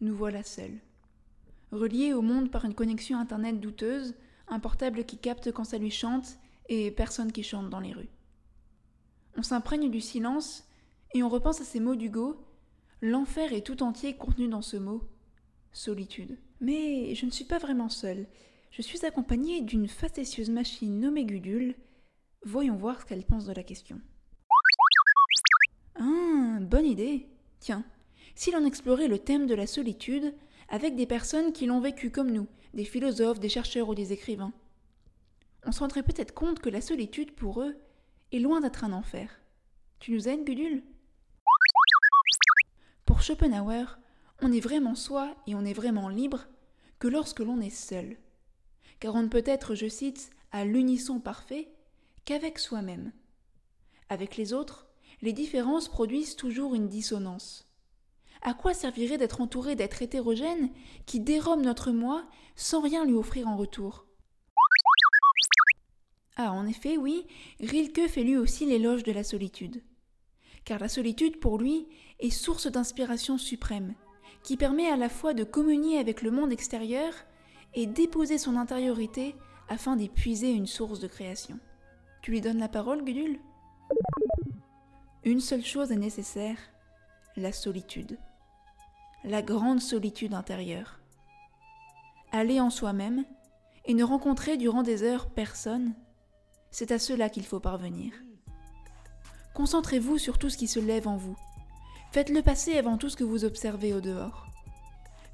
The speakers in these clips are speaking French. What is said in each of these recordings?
Nous voilà seuls. Reliés au monde par une connexion Internet douteuse, un portable qui capte quand ça lui chante et personne qui chante dans les rues. On s'imprègne du silence et on repense à ces mots d'Hugo. L'enfer est tout entier contenu dans ce mot solitude. Mais je ne suis pas vraiment seule. Je suis accompagnée d'une facétieuse machine nommée Gudule. Voyons voir ce qu'elle pense de la question. Ah, bonne idée. Tiens, si l'on explorait le thème de la solitude avec des personnes qui l'ont vécu comme nous, des philosophes, des chercheurs ou des écrivains, on se rendrait peut-être compte que la solitude, pour eux, est loin d'être un enfer. Tu nous aides, Gudule Pour Schopenhauer, on est vraiment soi et on est vraiment libre que lorsque l'on est seul. Car on ne peut être, je cite, à l'unisson parfait qu'avec soi-même. Avec les autres, les différences produisent toujours une dissonance. À quoi servirait d'être entouré d'êtres hétérogènes qui dérobent notre moi sans rien lui offrir en retour? Ah, en effet, oui, Rilke fait lui aussi l'éloge de la solitude. Car la solitude, pour lui, est source d'inspiration suprême, qui permet à la fois de communier avec le monde extérieur et déposer son intériorité afin d'épuiser une source de création. Tu lui donnes la parole, Gudule? Une seule chose est nécessaire, la solitude. La grande solitude intérieure. Aller en soi-même et ne rencontrer durant des heures personne, c'est à cela qu'il faut parvenir. Concentrez-vous sur tout ce qui se lève en vous, Faites-le passer avant tout ce que vous observez au dehors.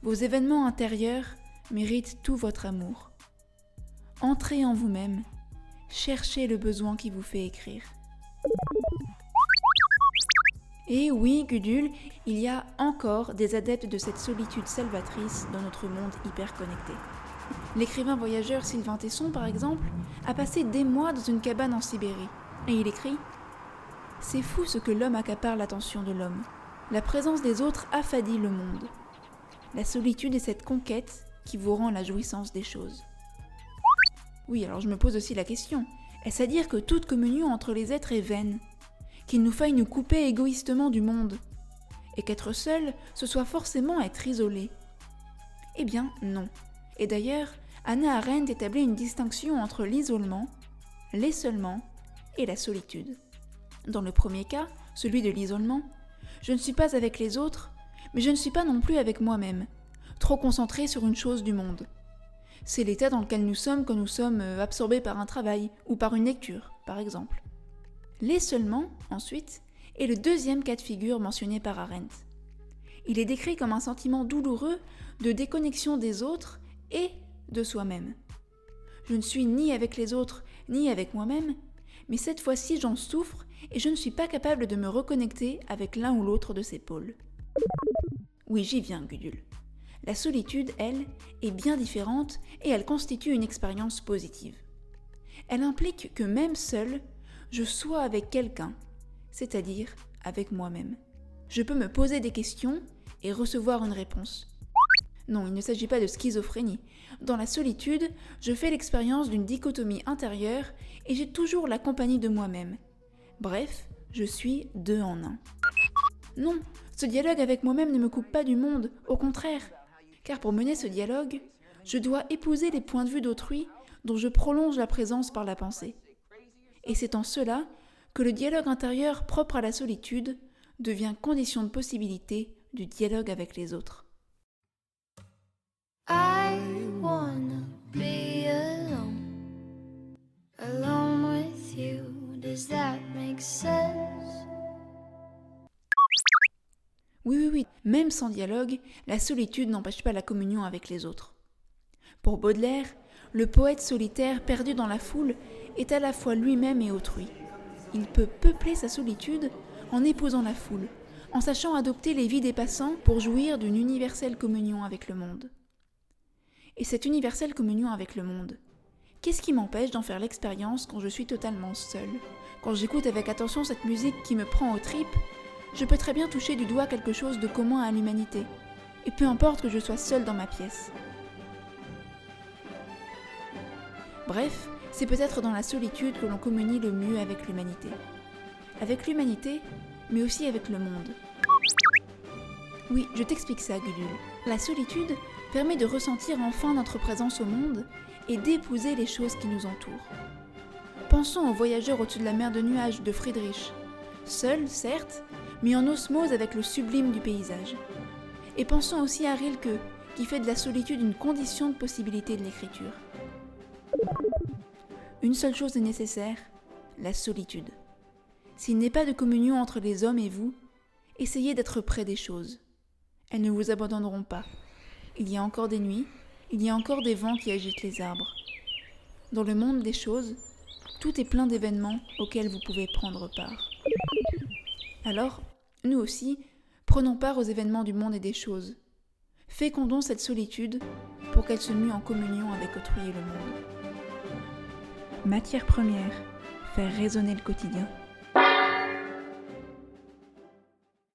Vos événements intérieurs méritent tout votre amour. Entrez en vous-même, cherchez le besoin qui vous fait écrire. Et oui, Gudule, il y a encore des adeptes de cette solitude salvatrice dans notre monde hyper connecté. L'écrivain voyageur Sylvain Tesson, par exemple, a passé des mois dans une cabane en Sibérie. Et il écrit C'est fou ce que l'homme accapare l'attention de l'homme. La présence des autres affadit le monde. La solitude est cette conquête qui vous rend la jouissance des choses. Oui, alors je me pose aussi la question. Est-ce à dire que toute communion entre les êtres est vaine? Qu'il nous faille nous couper égoïstement du monde Et qu'être seul, ce soit forcément être isolé Eh bien, non. Et d'ailleurs, Anna Arendt établit une distinction entre l'isolement, l'isolement et la solitude. Dans le premier cas, celui de l'isolement, je ne suis pas avec les autres, mais je ne suis pas non plus avec moi-même, trop concentré sur une chose du monde. C'est l'état dans lequel nous sommes quand nous sommes euh, absorbés par un travail ou par une lecture, par exemple. Les seulement, ensuite, est le deuxième cas de figure mentionné par Arendt. Il est décrit comme un sentiment douloureux de déconnexion des autres et de soi-même. Je ne suis ni avec les autres ni avec moi-même, mais cette fois-ci j'en souffre et je ne suis pas capable de me reconnecter avec l'un ou l'autre de ces pôles. Oui, j'y viens, Gudule. La solitude, elle, est bien différente et elle constitue une expérience positive. Elle implique que même seul, je sois avec quelqu'un, c'est-à-dire avec moi-même. Je peux me poser des questions et recevoir une réponse. Non, il ne s'agit pas de schizophrénie. Dans la solitude, je fais l'expérience d'une dichotomie intérieure et j'ai toujours la compagnie de moi-même. Bref, je suis deux en un. Non, ce dialogue avec moi-même ne me coupe pas du monde, au contraire. Car pour mener ce dialogue, je dois épouser les points de vue d'autrui dont je prolonge la présence par la pensée. Et c'est en cela que le dialogue intérieur propre à la solitude devient condition de possibilité du dialogue avec les autres. Oui, oui, oui, même sans dialogue, la solitude n'empêche pas la communion avec les autres. Pour Baudelaire, le poète solitaire perdu dans la foule est à la fois lui-même et autrui. Il peut peupler sa solitude en épousant la foule, en sachant adopter les vies des passants pour jouir d'une universelle communion avec le monde. Et cette universelle communion avec le monde, qu'est-ce qui m'empêche d'en faire l'expérience quand je suis totalement seule quand j'écoute avec attention cette musique qui me prend aux tripes, je peux très bien toucher du doigt quelque chose de commun à l'humanité, et peu importe que je sois seule dans ma pièce. Bref, c'est peut-être dans la solitude que l'on communie le mieux avec l'humanité. Avec l'humanité, mais aussi avec le monde. Oui, je t'explique ça, Gudule. La solitude permet de ressentir enfin notre présence au monde et d'épouser les choses qui nous entourent. Pensons aux voyageurs au-dessus de la mer de nuages de Friedrich. Seul, certes, mais en osmose avec le sublime du paysage. Et pensons aussi à Rilke, qui fait de la solitude une condition de possibilité de l'écriture. Une seule chose est nécessaire, la solitude. S'il n'est pas de communion entre les hommes et vous, essayez d'être près des choses. Elles ne vous abandonneront pas. Il y a encore des nuits, il y a encore des vents qui agitent les arbres. Dans le monde des choses, tout est plein d'événements auxquels vous pouvez prendre part. Alors, nous aussi, prenons part aux événements du monde et des choses. Fécondons cette solitude pour qu'elle se mue en communion avec autrui et le monde. Matière première, faire résonner le quotidien.